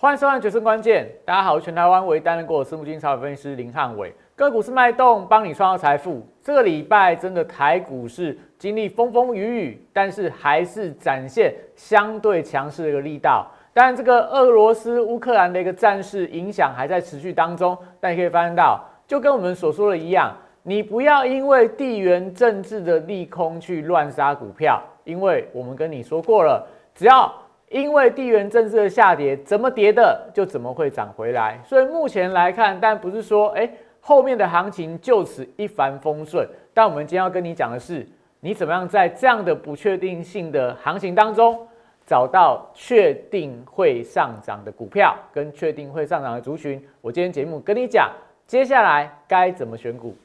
欢迎收看《决胜关键》，大家好，我全台湾唯一担任过私募基金超分析师林汉伟，个股是脉动，帮你创造财富。这个礼拜真的台股是经历风风雨雨，但是还是展现相对强势的一个力道。当然，这个俄罗斯乌克兰的一个战事影响还在持续当中，但你可以发现到，就跟我们所说的一样，你不要因为地缘政治的利空去乱杀股票，因为我们跟你说过了，只要因为地缘政治的下跌，怎么跌的就怎么会涨回来。所以目前来看，但不是说哎后面的行情就此一帆风顺。但我们今天要跟你讲的是，你怎么样在这样的不确定性的行情当中，找到确定会上涨的股票跟确定会上涨的族群。我今天节目跟你讲，接下来该怎么选股。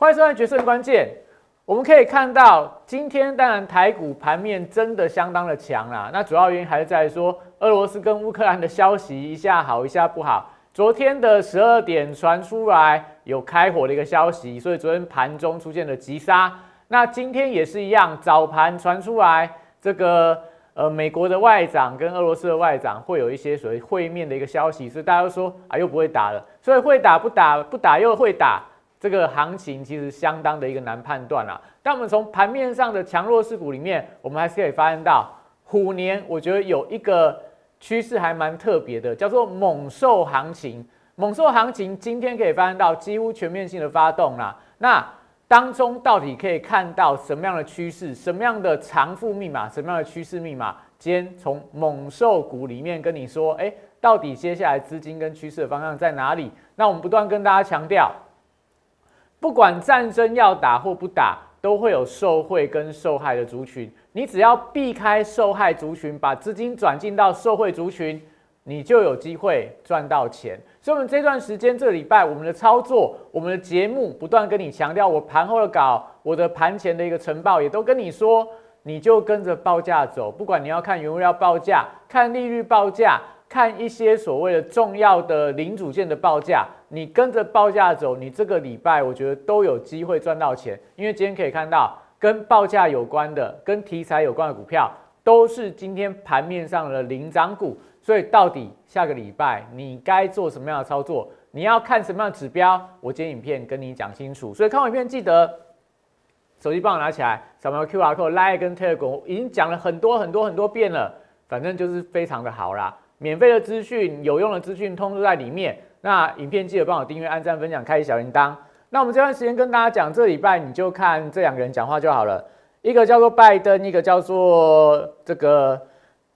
欢迎收看《决胜关键》。我们可以看到，今天当然台股盘面真的相当的强啦。那主要原因还是在说，俄罗斯跟乌克兰的消息一下好一下不好。昨天的十二点传出来有开火的一个消息，所以昨天盘中出现了急杀。那今天也是一样，早盘传出来这个呃美国的外长跟俄罗斯的外长会有一些所谓会面的一个消息，所以大家都说啊又不会打了，所以会打不打不打又会打。这个行情其实相当的一个难判断啦。但我们从盘面上的强弱势股里面，我们还是可以发现到，虎年我觉得有一个趋势还蛮特别的，叫做猛兽行情。猛兽行情今天可以发现到几乎全面性的发动啦。那当中到底可以看到什么样的趋势？什么样的长富密码？什么样的趋势密码？今天从猛兽股里面跟你说，哎，到底接下来资金跟趋势的方向在哪里？那我们不断跟大家强调。不管战争要打或不打，都会有受贿跟受害的族群。你只要避开受害族群，把资金转进到受贿族群，你就有机会赚到钱。所以，我们这段时间这礼拜，我们的操作，我们的节目不断跟你强调，我盘后的稿，我的盘前的一个晨报，也都跟你说，你就跟着报价走。不管你要看原物料报价，看利率报价。看一些所谓的重要的零组件的报价，你跟着报价走，你这个礼拜我觉得都有机会赚到钱。因为今天可以看到跟报价有关的、跟题材有关的股票，都是今天盘面上的领涨股。所以到底下个礼拜你该做什么样的操作？你要看什么样的指标？我今天影片跟你讲清楚。所以看完影片记得手机帮我拿起来，扫描 Q R code、Line 跟 Telegram，已经讲了很多很多很多遍了，反正就是非常的好啦。免费的资讯、有用的资讯，通都在里面。那影片记得帮我订阅、按赞、分享、开启小铃铛。那我们这段时间跟大家讲，这礼拜你就看这两个人讲话就好了。一个叫做拜登，一个叫做这个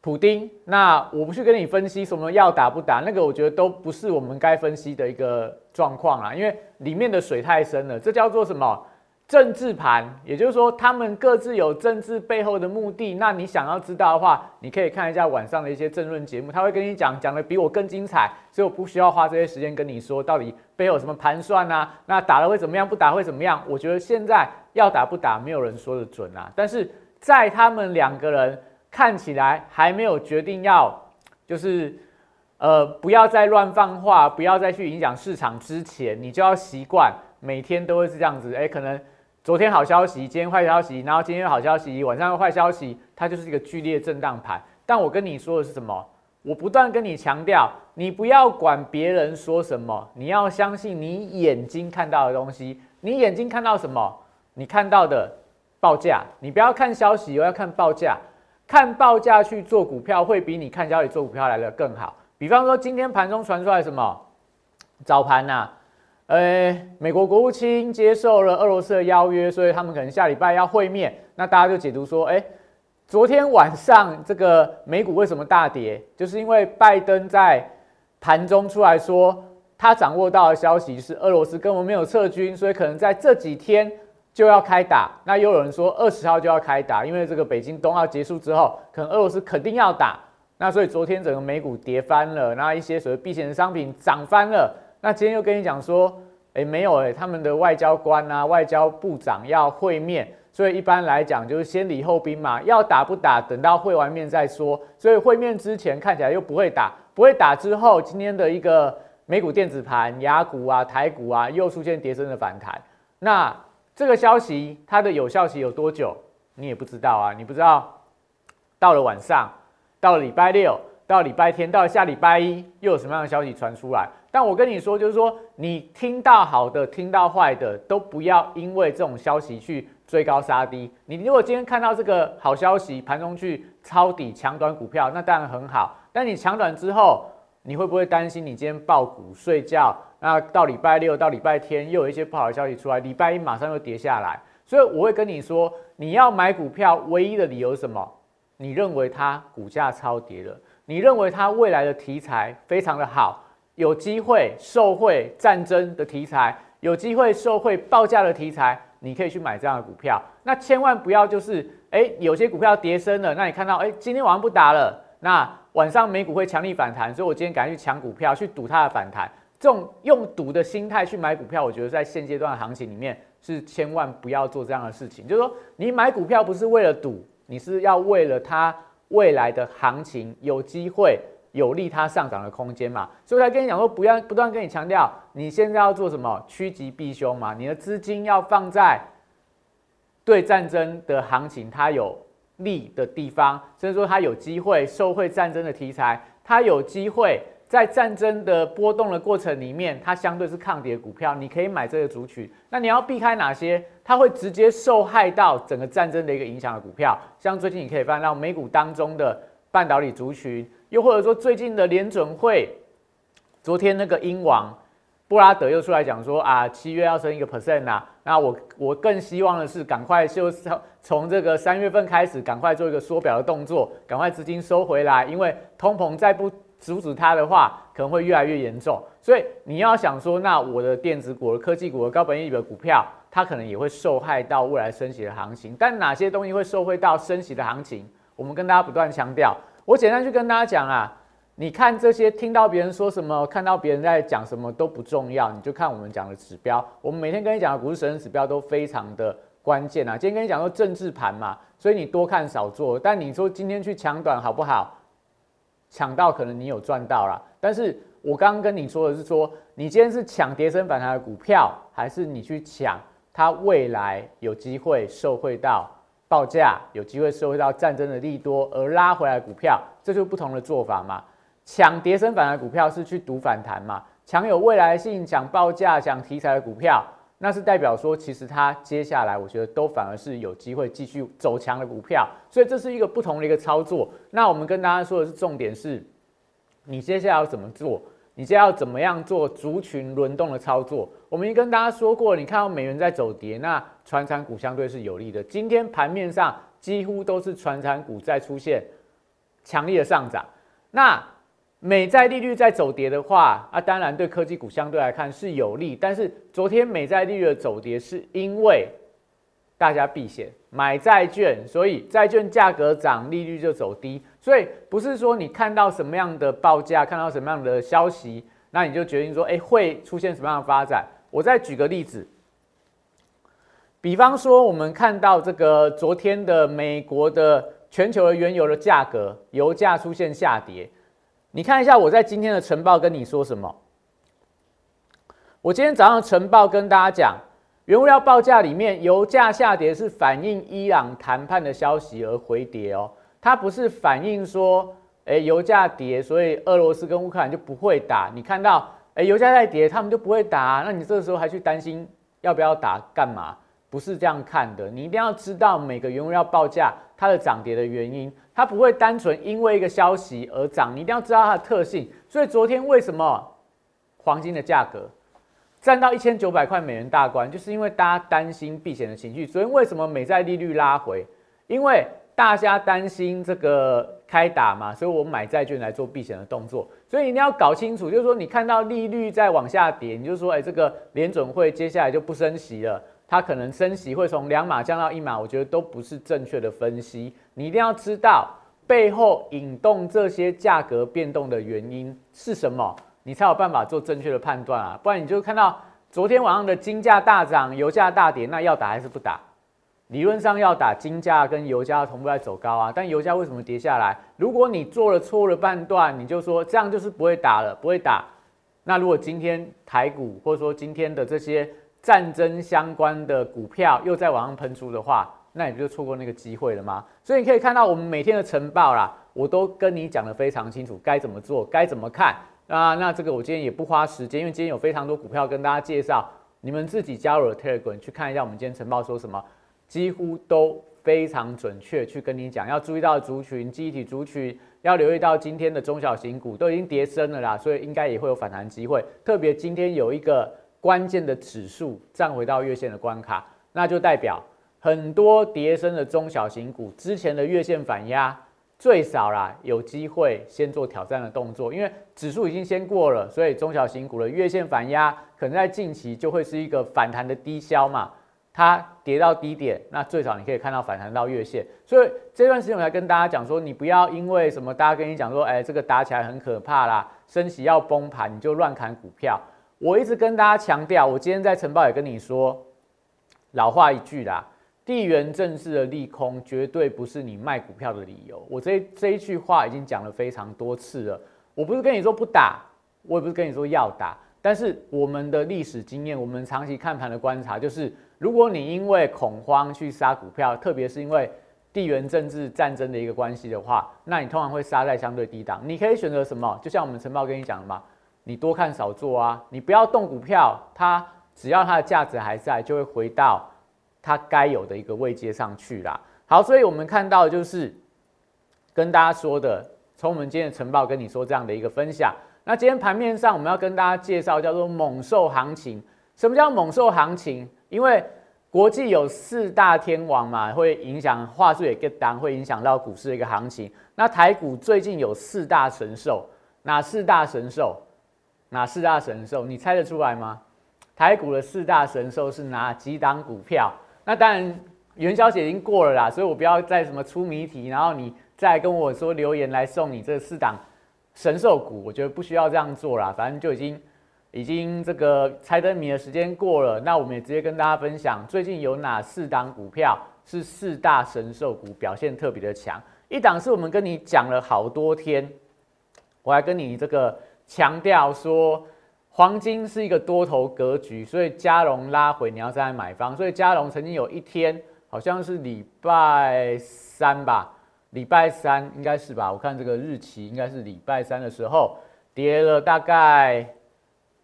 普丁。那我不去跟你分析什么要打不打，那个我觉得都不是我们该分析的一个状况啊，因为里面的水太深了。这叫做什么？政治盘，也就是说，他们各自有政治背后的目的。那你想要知道的话，你可以看一下晚上的一些政论节目，他会跟你讲，讲的比我更精彩。所以我不需要花这些时间跟你说到底背后有什么盘算啊？那打了会怎么样？不打会怎么样？我觉得现在要打不打，没有人说的准啊。但是在他们两个人看起来还没有决定要，就是呃，不要再乱放话，不要再去影响市场之前，你就要习惯每天都会是这样子。哎，可能。昨天好消息，今天坏消息，然后今天好消息，晚上坏消息，它就是一个剧烈震荡盘。但我跟你说的是什么？我不断跟你强调，你不要管别人说什么，你要相信你眼睛看到的东西。你眼睛看到什么？你看到的报价，你不要看消息，我要看报价。看报价去做股票，会比你看消息做股票来的更好。比方说，今天盘中传出来什么？早盘呐。呃，美国国务卿接受了俄罗斯的邀约，所以他们可能下礼拜要会面。那大家就解读说，哎，昨天晚上这个美股为什么大跌？就是因为拜登在盘中出来说，他掌握到的消息是俄罗斯根本没有撤军，所以可能在这几天就要开打。那又有人说二十号就要开打，因为这个北京冬奥结束之后，可能俄罗斯肯定要打。那所以昨天整个美股跌翻了，那一些所谓避险的商品涨翻了。那今天又跟你讲说，哎，没有哎，他们的外交官啊、外交部长要会面，所以一般来讲就是先礼后兵嘛，要打不打，等到会完面再说。所以会面之前看起来又不会打，不会打之后，今天的一个美股电子盘、雅股啊、台股啊，又出现跌升的反弹。那这个消息它的有效期有多久？你也不知道啊，你不知道到了晚上，到了礼拜六，到礼拜天，到下礼拜一，又有什么样的消息传出来？但我跟你说，就是说你听到好的，听到坏的，都不要因为这种消息去追高杀低。你如果今天看到这个好消息，盘中去抄底抢短股票，那当然很好。但你抢短之后，你会不会担心你今天爆股睡觉？那到礼拜六到礼拜天又有一些不好的消息出来，礼拜一马上又跌下来。所以我会跟你说，你要买股票唯一的理由是什么？你认为它股价超跌了，你认为它未来的题材非常的好，有机会受惠战争的题材，有机会受惠报价的题材，你可以去买这样的股票。那千万不要就是，哎，有些股票跌升了，那你看到，哎，今天晚上不打了，那晚上美股会强力反弹，所以我今天赶紧去抢股票，去赌它的反弹。这种用赌的心态去买股票，我觉得在现阶段的行情里面是千万不要做这样的事情。就是说，你买股票不是为了赌，你是要为了它未来的行情有机会有利它上涨的空间嘛。所以他跟你讲说，不要不断跟你强调，你现在要做什么趋吉避凶嘛。你的资金要放在对战争的行情它有利的地方，甚至说它有机会受惠战争的题材，它有机会。在战争的波动的过程里面，它相对是抗跌股票，你可以买这个族群。那你要避开哪些？它会直接受害到整个战争的一个影响的股票，像最近你可以翻到美股当中的半导体族群，又或者说最近的联准会，昨天那个英王布拉德又出来讲说啊，七月要升一个 percent 啊。那我我更希望的是赶快就从这个三月份开始，赶快做一个缩表的动作，赶快资金收回来，因为通膨再不。阻止它的话，可能会越来越严重。所以你要想说，那我的电子股、科技股、高本益比的股票，它可能也会受害到未来升息的行情。但哪些东西会受惠到升息的行情？我们跟大家不断强调。我简单去跟大家讲啊，你看这些，听到别人说什么，看到别人在讲什么都不重要，你就看我们讲的指标。我们每天跟你讲的股市神指标都非常的关键啊。今天跟你讲说政治盘嘛，所以你多看少做。但你说今天去抢短好不好？抢到可能你有赚到了，但是我刚刚跟你说的是说，你今天是抢跌升反弹的股票，还是你去抢它未来有机会受惠到报价，有机会受惠到战争的利多而拉回来股票，这就不同的做法嘛。抢跌升反弹的股票是去赌反弹嘛，抢有未来性、抢报价、抢题材的股票。那是代表说，其实它接下来我觉得都反而是有机会继续走强的股票，所以这是一个不同的一个操作。那我们跟大家说的是重点是，你接下来要怎么做？你接下来要怎么样做族群轮动的操作？我们已经跟大家说过，你看到美元在走跌，那传产股相对是有利的。今天盘面上几乎都是传产股在出现强烈的上涨，那。美债利率在走跌的话，啊，当然对科技股相对来看是有利。但是昨天美债利率的走跌，是因为大家避险买债券，所以债券价格涨，利率就走低。所以不是说你看到什么样的报价，看到什么样的消息，那你就决定说，哎，会出现什么样的发展？我再举个例子，比方说我们看到这个昨天的美国的全球的原油的价格，油价出现下跌。你看一下我在今天的晨报跟你说什么？我今天早上晨报跟大家讲，原物料报价里面油价下跌是反映伊朗谈判的消息而回跌哦，它不是反映说，哎，油价跌，所以俄罗斯跟乌克兰就不会打。你看到，哎，油价在跌，他们就不会打，那你这个时候还去担心要不要打干嘛？不是这样看的，你一定要知道每个原物料报价它的涨跌的原因。它不会单纯因为一个消息而涨，你一定要知道它的特性。所以昨天为什么黄金的价格站到一千九百块美元大关，就是因为大家担心避险的情绪。昨天为什么美债利率拉回？因为大家担心这个开打嘛，所以我买债券来做避险的动作。所以一定要搞清楚，就是说你看到利率在往下跌，你就说，哎，这个联准会接下来就不升息了。它可能升息会从两码降到一码，我觉得都不是正确的分析。你一定要知道背后引动这些价格变动的原因是什么，你才有办法做正确的判断啊！不然你就看到昨天晚上的金价大涨，油价大跌，那要打还是不打？理论上要打，金价跟油价同步在走高啊，但油价为什么跌下来？如果你做了错误的判断，你就说这样就是不会打了，不会打，那如果今天台股或者说今天的这些战争相关的股票又在往上喷出的话，那你不就错过那个机会了吗？所以你可以看到我们每天的晨报啦，我都跟你讲的非常清楚，该怎么做，该怎么看啊。那这个我今天也不花时间，因为今天有非常多股票跟大家介绍，你们自己加入了 Telegram 去看一下我们今天晨报说什么，几乎都非常准确去跟你讲，要注意到族群、集体族群，要留意到今天的中小型股都已经跌升了啦，所以应该也会有反弹机会。特别今天有一个关键的指数站回到月线的关卡，那就代表。很多跌升的中小型股之前的月线反压最少啦，有机会先做挑战的动作，因为指数已经先过了，所以中小型股的月线反压可能在近期就会是一个反弹的低消嘛。它跌到低点，那最少你可以看到反弹到月线。所以这段时间我来跟大家讲说，你不要因为什么，大家跟你讲说，哎，这个打起来很可怕啦，升息要崩盘，你就乱砍股票。我一直跟大家强调，我今天在晨报也跟你说，老话一句啦。地缘政治的利空绝对不是你卖股票的理由。我这这一句话已经讲了非常多次了。我不是跟你说不打，我也不是跟你说要打。但是我们的历史经验，我们长期看盘的观察，就是如果你因为恐慌去杀股票，特别是因为地缘政治战争的一个关系的话，那你通常会杀在相对低档。你可以选择什么？就像我们晨报跟你讲的嘛，你多看少做啊，你不要动股票，它只要它的价值还在，就会回到。它该有的一个位阶上去啦。好，所以我们看到就是跟大家说的，从我们今天的晨报跟你说这样的一个分享。那今天盘面上我们要跟大家介绍叫做猛兽行情。什么叫猛兽行情？因为国际有四大天王嘛，会影响话术也跟当，会影响到股市的一个行情。那台股最近有四大神兽，哪四大神兽？哪四大神兽？你猜得出来吗？台股的四大神兽是哪几档股票？那当然，元宵节已经过了啦，所以我不要再什么出谜题，然后你再跟我说留言来送你这四档神兽股，我觉得不需要这样做啦，反正就已经已经这个猜灯谜的时间过了。那我们也直接跟大家分享，最近有哪四档股票是四大神兽股表现特别的强？一档是我们跟你讲了好多天，我还跟你这个强调说。黄金是一个多头格局，所以加龙拉回你要再买方。所以加龙曾经有一天好像是礼拜三吧，礼拜三应该是吧？我看这个日期应该是礼拜三的时候跌了大概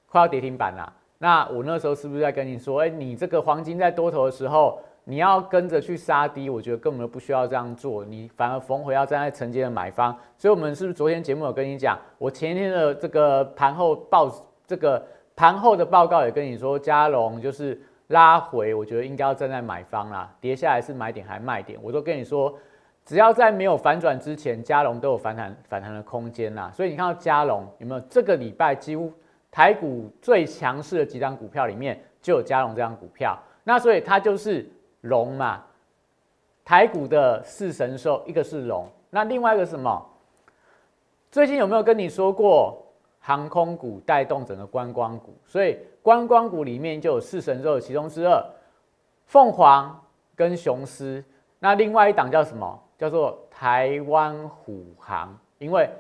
快要跌停板了。那我那时候是不是在跟你说，哎，你这个黄金在多头的时候，你要跟着去杀低？我觉得根本不需要这样做，你反而逢回要站在承接的买方。所以，我们是不是昨天节目有跟你讲，我前天的这个盘后报？这个盘后的报告也跟你说，加龙就是拉回，我觉得应该要站在买方啦，跌下来是买点还是卖点，我都跟你说，只要在没有反转之前，加龙都有反弹反弹的空间啦。所以你看到加龙有没有？这个礼拜几乎台股最强势的几张股票里面就有加龙这张股票，那所以它就是龙嘛，台股的四神兽，一个是龙，那另外一个什么？最近有没有跟你说过？航空股带动整个观光股，所以观光股里面就有四神兽其中之二，凤凰跟雄狮。那另外一档叫什么？叫做台湾虎航，因为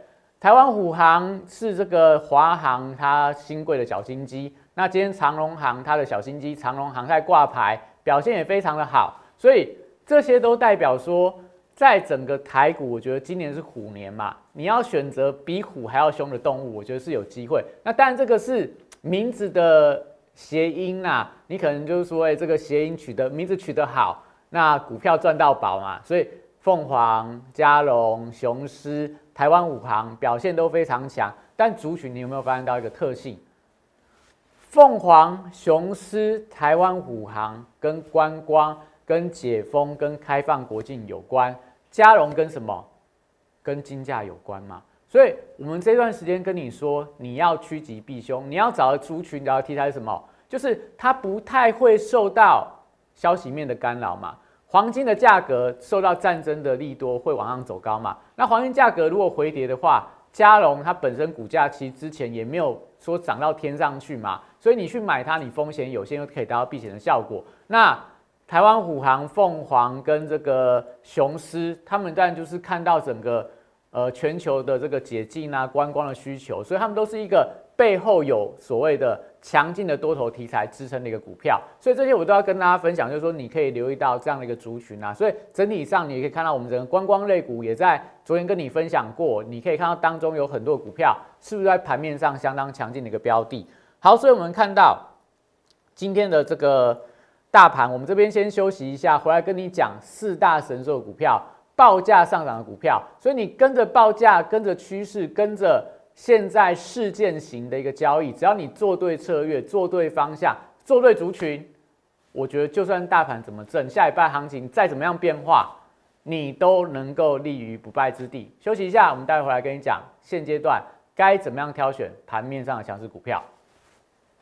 台湾虎航是这个华航它新贵的小心机。那今天长龙航它的小心机长龙航在挂牌，表现也非常的好，所以这些都代表说。在整个台股，我觉得今年是虎年嘛，你要选择比虎还要凶的动物，我觉得是有机会。那当然这个是名字的谐音呐，你可能就是说，哎，这个谐音取得名字取得好，那股票赚到宝嘛。所以凤凰、嘉龙、雄狮、台湾五行表现都非常强。但族群你有没有发现到一个特性？凤凰、雄狮、台湾五行跟观光、跟解封、跟开放国境有关。加融跟什么？跟金价有关嘛？所以我们这段时间跟你说，你要趋吉避凶，你要找的族群，你要题材是什么？就是它不太会受到消息面的干扰嘛。黄金的价格受到战争的利多会往上走高嘛？那黄金价格如果回跌的话，加融它本身股价其实之前也没有说涨到天上去嘛，所以你去买它，你风险有限又可以达到避险的效果。那台湾虎航、凤凰跟这个雄狮，他们当然就是看到整个呃全球的这个解禁啊、观光的需求，所以他们都是一个背后有所谓的强劲的多头题材支撑的一个股票，所以这些我都要跟大家分享，就是说你可以留意到这样的一个族群啊。所以整体上你也可以看到，我们整个观光类股也在昨天跟你分享过，你可以看到当中有很多股票是不是在盘面上相当强劲的一个标的。好，所以我们看到今天的这个大盘，我们这边先休息一下，回来跟你讲四大神兽股票报价上涨的股票。所以你跟着报价，跟着趋势，跟着。现在事件型的一个交易，只要你做对策略、做对方向、做对族群，我觉得就算大盘怎么震，下一半行情再怎么样变化，你都能够立于不败之地。休息一下，我们待会回来跟你讲现阶段该怎么样挑选盘面上的强势股票。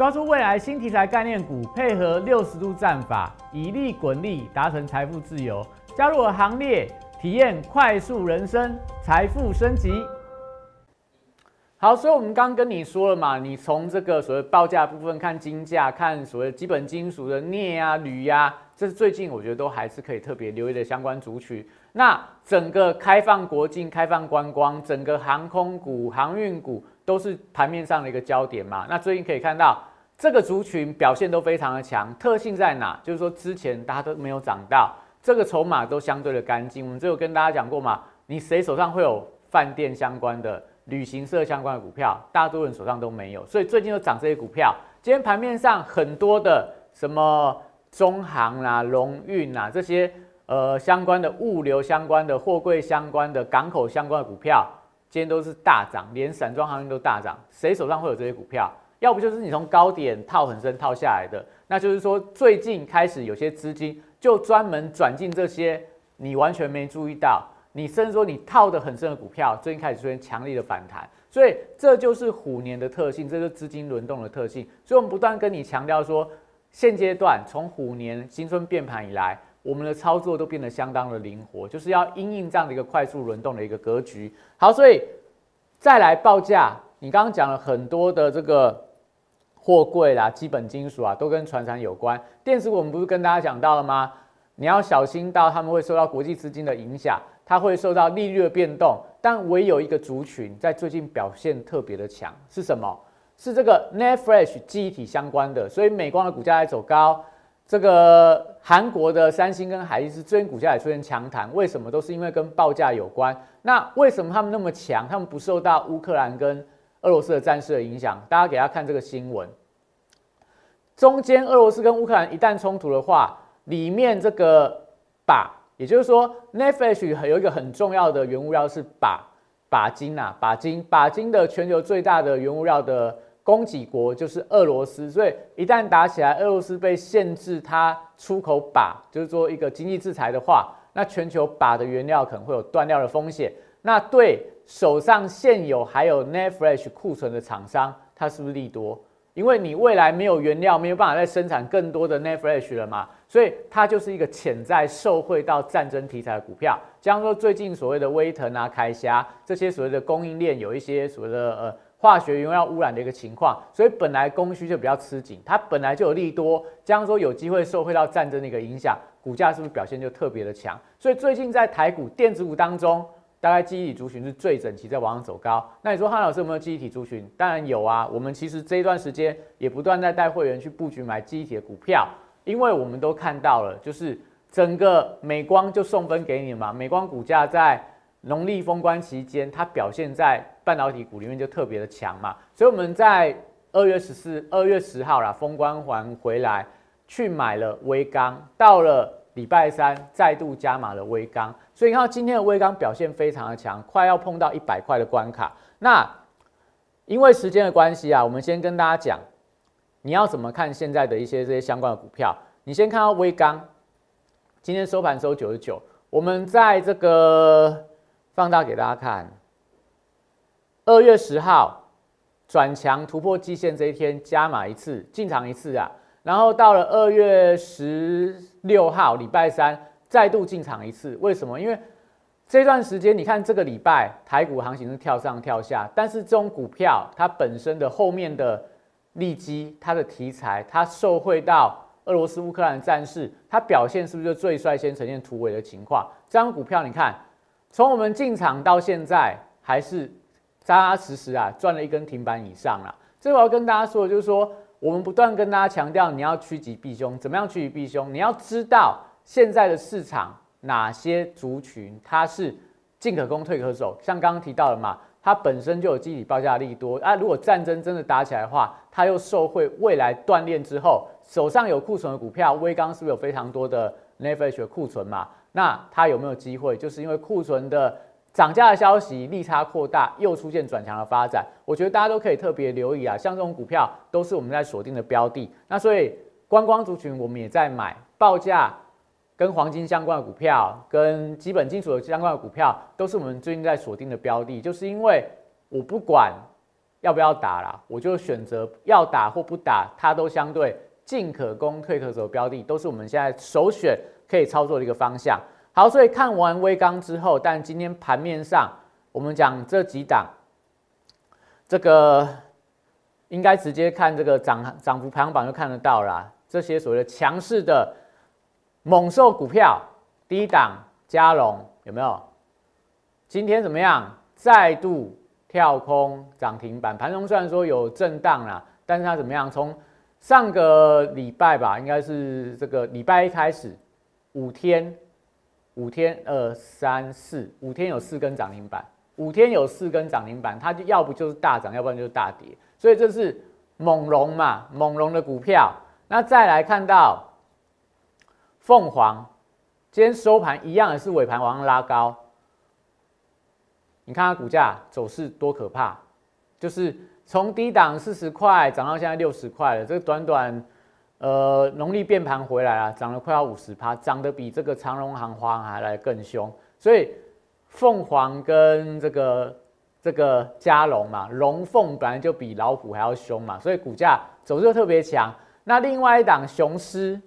抓住未来新题材概念股，配合六十度战法，以利滚利，达成财富自由。加入我行列，体验快速人生，财富升级。好，所以我们刚刚跟你说了嘛，你从这个所谓报价部分看金价，看所谓基本金属的镍啊、铝呀。这是最近我觉得都还是可以特别留意的相关族群。那整个开放国境、开放观光，整个航空股、航运股都是盘面上的一个焦点嘛。那最近可以看到这个族群表现都非常的强，特性在哪？就是说之前大家都没有涨到，这个筹码都相对的干净。我们只有跟大家讲过嘛，你谁手上会有饭店相关的、旅行社相关的股票？大多数人手上都没有，所以最近都涨这些股票。今天盘面上很多的什么？中航啦、龙运啦这些呃相关的物流相关的货柜相关的港口相关的股票，今天都是大涨，连散装航运都大涨。谁手上会有这些股票？要不就是你从高点套很深套下来的，那就是说最近开始有些资金就专门转进这些你完全没注意到，你甚至说你套的很深的股票，最近开始出现强力的反弹。所以这就是虎年的特性，这是资金轮动的特性。所以我们不断跟你强调说。现阶段从虎年新春变盘以来，我们的操作都变得相当的灵活，就是要因应这样的一个快速轮动的一个格局。好，所以再来报价，你刚刚讲了很多的这个货柜啦、基本金属啊，都跟船厂有关。电子我们不是跟大家讲到了吗？你要小心到他们会受到国际资金的影响，它会受到利率的变动。但唯有一个族群在最近表现特别的强，是什么？是这个 Net Flash 记忆体相关的，所以美光的股价在走高。这个韩国的三星跟海力士最近股价也出现强弹，为什么？都是因为跟报价有关。那为什么他们那么强？他们不受到乌克兰跟俄罗斯的战事的影响。大家给他看这个新闻，中间俄罗斯跟乌克兰一旦冲突的话，里面这个钯，也就是说 Net Flash 有一个很重要的原物料是钯。钯金呐，钯金，钯金的全球最大的原物料的供给国就是俄罗斯，所以一旦打起来，俄罗斯被限制它出口钯，就是做一个经济制裁的话，那全球钯的原料可能会有断料的风险。那对手上现有还有 net fresh 库存的厂商，它是不是利多？因为你未来没有原料，没有办法再生产更多的 net fresh 了嘛。所以它就是一个潜在受惠到战争题材的股票，像说最近所谓的威腾啊、凯霞这些所谓的供应链有一些所谓的呃化学原料污染的一个情况，所以本来供需就比较吃紧，它本来就有利多，这样说有机会受惠到战争的一个影响，股价是不是表现就特别的强？所以最近在台股电子股当中，大概记忆体族群是最整齐，在往上走高。那你说汉老师有没有记忆体族群？当然有啊。我们其实这一段时间也不断在带会员去布局买记忆体的股票，因为我们都看到了，就是整个美光就送分给你嘛。美光股价在农历封关期间，它表现在半导体股里面就特别的强嘛。所以我们在二月十四、二月十号啦，封关还回来去买了微钢，到了。礼拜三再度加码了微钢，所以你看今天的微钢表现非常的强，快要碰到一百块的关卡。那因为时间的关系啊，我们先跟大家讲，你要怎么看现在的一些这些相关的股票？你先看到微钢，今天收盘收九十九，我们在这个放大给大家看，二月十号转强突破季线这一天加码一次，进场一次啊。然后到了二月十六号，礼拜三再度进场一次。为什么？因为这段时间，你看这个礼拜台股行情是跳上跳下，但是这种股票它本身的后面的利基、它的题材、它受惠到俄罗斯乌克兰战事，它表现是不是就最率先呈现突围的情况？这张股票你看，从我们进场到现在，还是扎扎实实啊，赚了一根停板以上了。这我要跟大家说的就是说。我们不断跟大家强调，你要趋吉避凶。怎么样趋吉避凶？你要知道现在的市场哪些族群它是进可攻退可守。像刚刚提到的嘛，它本身就有集体报价利多啊。如果战争真的打起来的话，它又受惠未来锻炼之后，手上有库存的股票，微刚是不是有非常多的 n e f i s h 库存嘛？那它有没有机会？就是因为库存的。涨价的消息利差扩大，又出现转强的发展，我觉得大家都可以特别留意啊。像这种股票都是我们在锁定的标的。那所以观光族群我们也在买，报价跟黄金相关的股票，跟基本金属的相关的股票，都是我们最近在锁定的标的。就是因为我不管要不要打啦，我就选择要打或不打，它都相对进可攻退可守标的，都是我们现在首选可以操作的一个方向。好，所以看完微钢之后，但今天盘面上，我们讲这几档，这个应该直接看这个涨涨幅排行榜就看得到啦。这些所谓的强势的猛兽股票，第一档嘉龙有没有？今天怎么样？再度跳空涨停板，盘中虽然说有震荡啦，但是它怎么样？从上个礼拜吧，应该是这个礼拜一开始，五天。五天二三四五天有四根涨停板，五天有四根涨停板，它就要不就是大涨，要不然就是大跌，所以这是猛龙嘛，猛龙的股票。那再来看到凤凰，今天收盘一样也是尾盘往上拉高，你看它股价走势多可怕，就是从低档四十块涨到现在六十块了，这个短短。呃，农历变盘回来了，涨了快要五十趴，涨得比这个长荣航花还来更凶。所以凤凰跟这个这个加龙嘛，龙凤本来就比老虎还要凶嘛，所以股价走势特别强。那另外一档雄狮，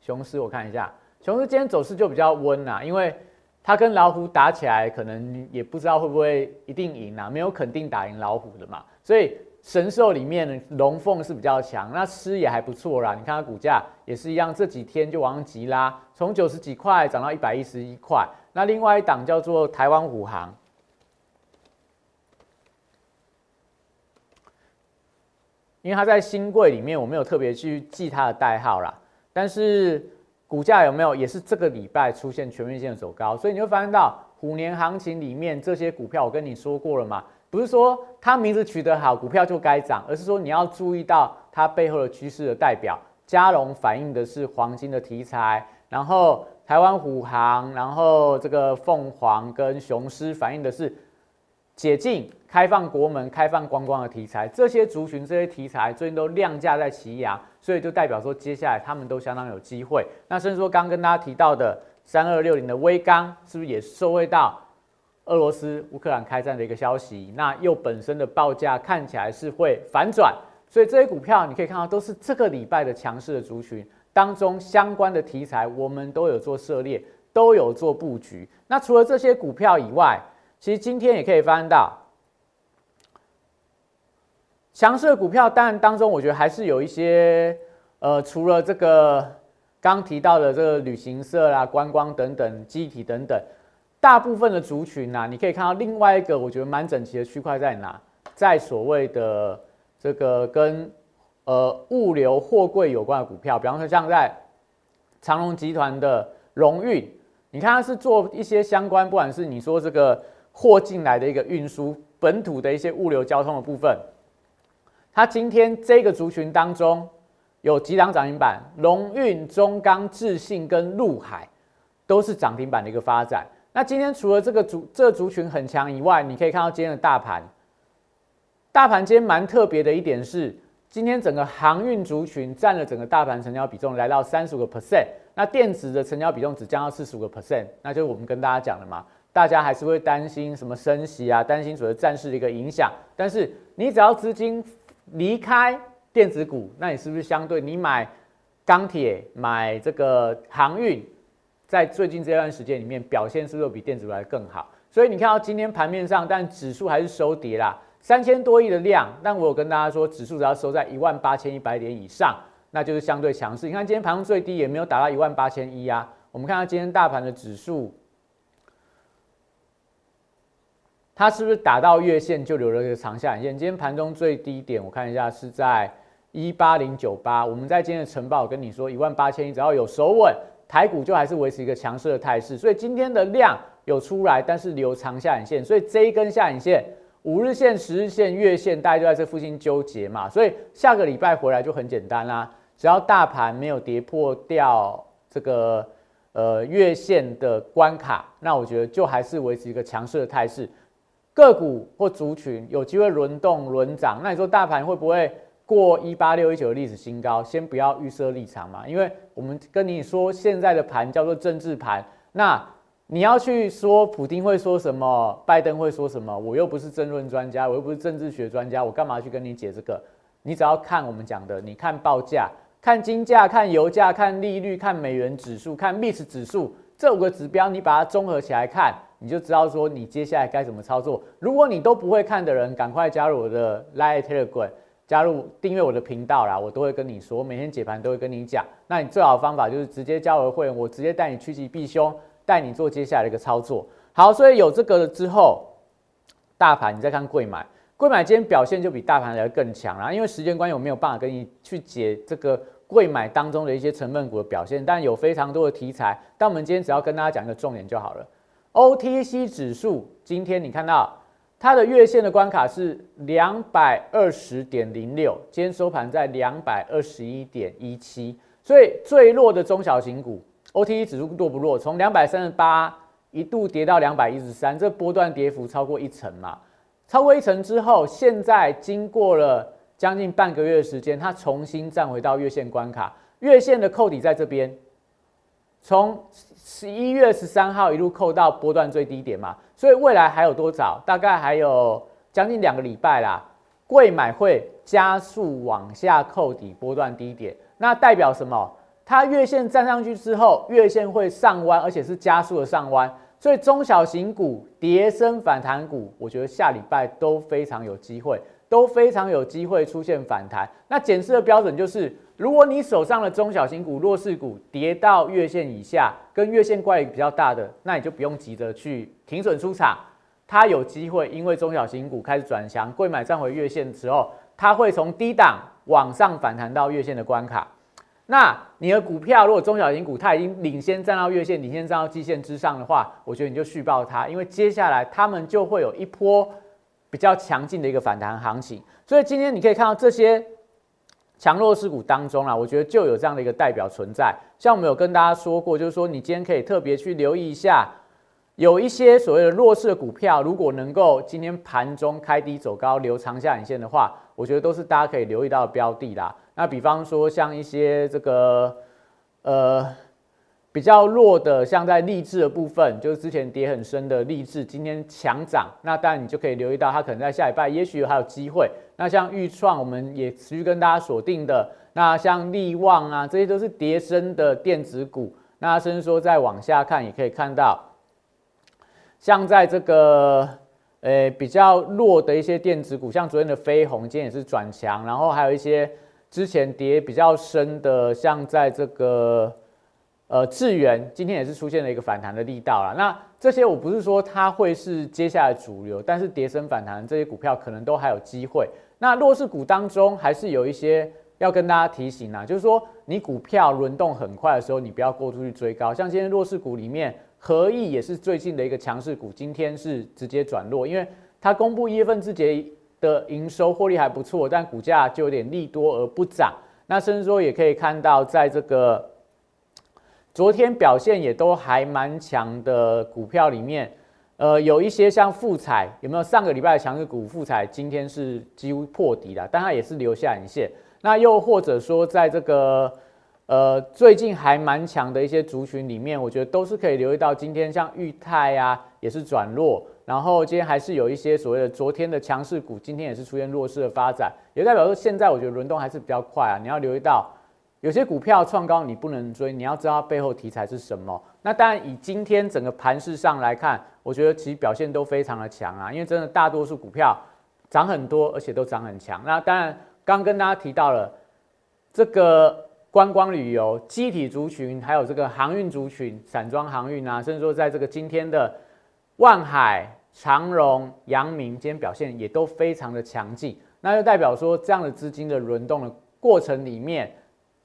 雄狮我看一下，雄狮今天走势就比较温啊，因为它跟老虎打起来，可能也不知道会不会一定赢啊，没有肯定打赢老虎的嘛，所以。神兽里面龙凤是比较强，那狮也还不错啦。你看它股价也是一样，这几天就往上急拉，从九十几块涨到一百一十一块。那另外一档叫做台湾虎航，因为它在新贵里面，我没有特别去记它的代号啦。但是股价有没有也是这个礼拜出现全面性的走高，所以你会发现到虎年行情里面这些股票，我跟你说过了嘛。不是说它名字取得好，股票就该涨，而是说你要注意到它背后的趋势的代表。嘉龙反映的是黄金的题材，然后台湾虎航，然后这个凤凰跟雄狮反映的是解禁、开放国门、开放观光的题材。这些族群、这些题材最近都量价在齐扬，所以就代表说接下来他们都相当有机会。那甚至说刚跟大家提到的三二六零的微钢，是不是也受惠到？俄罗斯乌克兰开战的一个消息，那又本身的报价看起来是会反转，所以这些股票你可以看到都是这个礼拜的强势的族群当中相关的题材，我们都有做涉猎，都有做布局。那除了这些股票以外，其实今天也可以翻到强势的股票，当然当中我觉得还是有一些，呃，除了这个刚提到的这个旅行社啦、观光等等、机体等等。大部分的族群啊，你可以看到另外一个我觉得蛮整齐的区块在哪，在所谓的这个跟呃物流货柜有关的股票，比方说像在长隆集团的荣运，你看它是做一些相关，不管是你说这个货进来的一个运输，本土的一些物流交通的部分，它今天这个族群当中有几档涨停板，荣运、中钢、智信跟陆海都是涨停板的一个发展。那今天除了这个族这族群很强以外，你可以看到今天的大盘，大盘今天蛮特别的一点是，今天整个航运族群占了整个大盘成交比重来到三十五个 percent，那电子的成交比重只降到四十五个 percent，那就是我们跟大家讲的嘛，大家还是会担心什么升息啊，担心所谓战事的一个影响，但是你只要资金离开电子股，那你是不是相对你买钢铁、买这个航运？在最近这段时间里面，表现是不是比电子来更好？所以你看到今天盘面上，但指数还是收跌啦，三千多亿的量。但我有跟大家说，指数只要收在一万八千一百点以上，那就是相对强势。你看今天盘中最低也没有达到一万八千一啊。我们看到今天大盘的指数，它是不是打到月线就留了一个长下影线？今天盘中最低点我看一下是在一八零九八。我们在今天的晨报跟你说，一万八千一只要有守稳。台股就还是维持一个强势的态势，所以今天的量有出来，但是留长下影线，所以这一根下影线，五日线、十日线、月线，大家就在这附近纠结嘛。所以下个礼拜回来就很简单啦，只要大盘没有跌破掉这个呃月线的关卡，那我觉得就还是维持一个强势的态势，个股或族群有机会轮动轮涨。那你说大盘会不会？过一八六一九的历史新高，先不要预设立场嘛，因为我们跟你说现在的盘叫做政治盘，那你要去说普京会说什么，拜登会说什么，我又不是政论专家，我又不是政治学专家，我干嘛去跟你解这个？你只要看我们讲的，你看报价、看金价、看油价、看利率、看美元指数、看 MIS 指数这五个指标，你把它综合起来看，你就知道说你接下来该怎么操作。如果你都不会看的人，赶快加入我的 Line Telegram。加入订阅我的频道啦，我都会跟你说，每天解盘都会跟你讲。那你最好的方法就是直接加我的会员，我直接带你趋吉避凶，带你做接下来的一个操作。好，所以有这个了之后，大盘你再看贵买，贵买今天表现就比大盘来的更强啦。因为时间关系，我没有办法跟你去解这个贵买当中的一些成分股的表现，但有非常多的题材。但我们今天只要跟大家讲一个重点就好了。OTC 指数今天你看到。它的月线的关卡是两百二十点零六，今天收盘在两百二十一点一七，所以最弱的中小型股，OTE 指数弱不弱？从两百三十八一度跌到两百一十三，这波段跌幅超过一成嘛？超过一成之后，现在经过了将近半个月的时间，它重新站回到月线关卡，月线的扣底在这边，从十一月十三号一路扣到波段最低点嘛？所以未来还有多少？大概还有将近两个礼拜啦。贵买会加速往下扣底波段低点，那代表什么？它月线站上去之后，月线会上弯，而且是加速的上弯。所以中小型股、叠升反弹股，我觉得下礼拜都非常有机会，都非常有机会出现反弹。那检视的标准就是。如果你手上的中小型股、弱势股跌到月线以下，跟月线乖离比较大的，那你就不用急着去停损出场。它有机会，因为中小型股开始转强，贵买站回月线的时候，它会从低档往上反弹到月线的关卡。那你的股票如果中小型股它已经领先站到月线、领先站到季线之上的话，我觉得你就续报它，因为接下来他们就会有一波比较强劲的一个反弹行情。所以今天你可以看到这些。强弱势股当中啊，我觉得就有这样的一个代表存在。像我们有跟大家说过，就是说你今天可以特别去留意一下，有一些所谓的弱势股票，如果能够今天盘中开低走高，留长下影线的话，我觉得都是大家可以留意到的标的啦。那比方说像一些这个呃比较弱的，像在励志的部分，就是之前跌很深的励志，今天强涨，那当然你就可以留意到它可能在下礼拜也许还有机会。那像预创，我们也持续跟大家锁定的。那像力旺啊，这些都是叠升的电子股。那甚至说再往下看，也可以看到，像在这个呃比较弱的一些电子股，像昨天的飞鸿，今天也是转强。然后还有一些之前跌比较深的，像在这个呃智源今天也是出现了一个反弹的力道了。那这些我不是说它会是接下来主流，但是跌升反弹这些股票可能都还有机会。那弱势股当中还是有一些要跟大家提醒啊，就是说你股票轮动很快的时候，你不要过度去追高。像今天弱势股里面，合意也是最近的一个强势股，今天是直接转弱，因为它公布一月份之节的营收获利还不错，但股价就有点利多而不涨。那甚至说也可以看到，在这个昨天表现也都还蛮强的股票里面。呃，有一些像富彩，有没有上个礼拜的强势股？富彩今天是几乎破底了，但它也是留下影线。那又或者说，在这个呃最近还蛮强的一些族群里面，我觉得都是可以留意到。今天像裕泰啊，也是转弱，然后今天还是有一些所谓的昨天的强势股，今天也是出现弱势的发展，也代表说现在我觉得轮动还是比较快啊。你要留意到。有些股票创高你不能追，你要知道背后题材是什么。那当然，以今天整个盘势上来看，我觉得其实表现都非常的强啊，因为真的大多数股票涨很多，而且都涨很强。那当然，刚跟大家提到了这个观光旅游、机体族群，还有这个航运族群、散装航运啊，甚至说在这个今天的万海、长荣、阳明，今天表现也都非常的强劲。那就代表说，这样的资金的轮动的过程里面。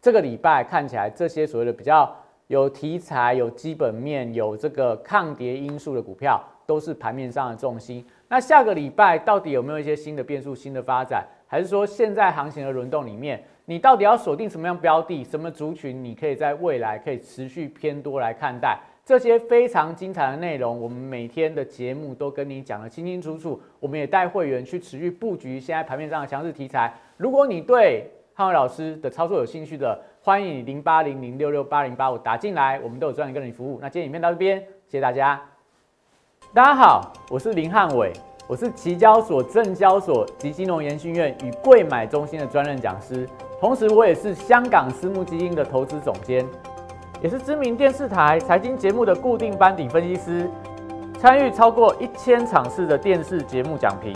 这个礼拜看起来，这些所谓的比较有题材、有基本面、有这个抗跌因素的股票，都是盘面上的重心。那下个礼拜到底有没有一些新的变数、新的发展？还是说现在行情的轮动里面，你到底要锁定什么样标的、什么族群？你可以在未来可以持续偏多来看待这些非常精彩的内容。我们每天的节目都跟你讲的清清楚楚。我们也带会员去持续布局现在盘面上的强势题材。如果你对汉伟老师的操作有兴趣的，欢迎你零八零零六六八零八五打进来，我们都有专人跟你服务。那今天影片到这边，谢谢大家。大家好，我是林汉伟，我是期交所、证交所及金融研训院与贵买中心的专任讲师，同时我也是香港私募基金的投资总监，也是知名电视台财经节目的固定班底分析师，参与超过一千场次的电视节目讲评。